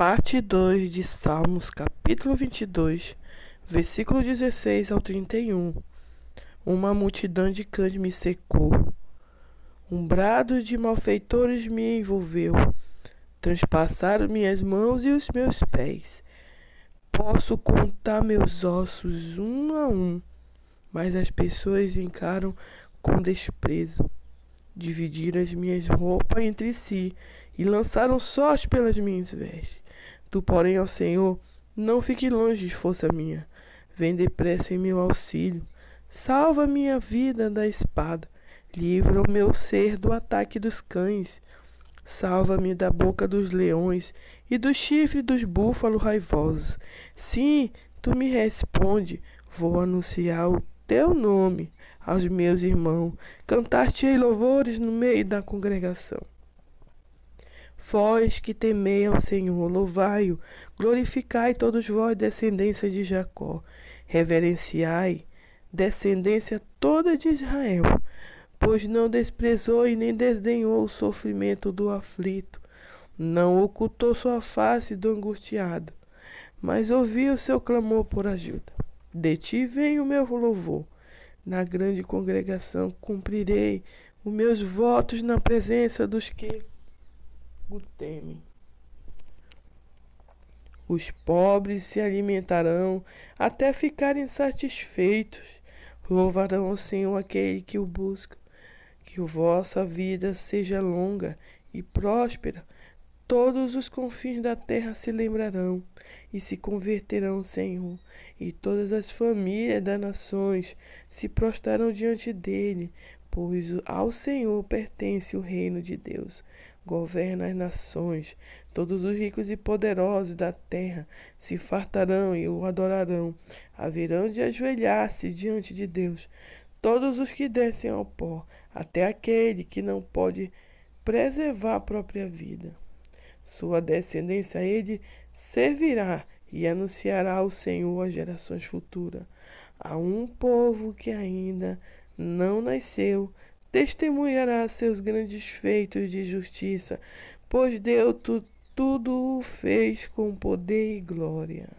Parte 2 de Salmos, capítulo 22, versículo 16 ao 31. Uma multidão de cães me secou. Um brado de malfeitores me envolveu. Transpassaram minhas mãos e os meus pés. Posso contar meus ossos um a um, mas as pessoas encaram com desprezo. Dividiram as minhas roupas entre si e lançaram sorte pelas minhas vestes. Tu, porém, ó Senhor, não fique longe de força minha. Vem depressa em meu auxílio. Salva minha vida da espada. Livra o meu ser do ataque dos cães. Salva-me da boca dos leões e do chifre dos búfalos raivosos. Sim, tu me responde. Vou anunciar o teu nome aos meus irmãos. Cantar-te-ei louvores no meio da congregação. Vós que temei ao Senhor, louvai-o, glorificai todos vós, descendência de Jacó, reverenciai, descendência toda de Israel, pois não desprezou e nem desdenhou o sofrimento do aflito, não ocultou sua face do angustiado, mas ouviu o seu clamor por ajuda. De ti vem o meu louvor. Na grande congregação cumprirei os meus votos na presença dos que o temem. Os pobres se alimentarão até ficarem satisfeitos. Louvarão o Senhor aquele que o busca. Que vossa vida seja longa e próspera. Todos os confins da terra se lembrarão e se converterão, Senhor, e todas as famílias das nações se prostrarão diante dele, pois ao Senhor pertence o reino de Deus. Governa as nações, todos os ricos e poderosos da terra se fartarão e o adorarão. Haverão de ajoelhar-se diante de Deus, todos os que descem ao pó, até aquele que não pode preservar a própria vida. Sua descendência ele servirá e anunciará o Senhor às gerações futuras. A um povo que ainda não nasceu, testemunhará seus grandes feitos de justiça, pois Deus tu, tudo fez com poder e glória.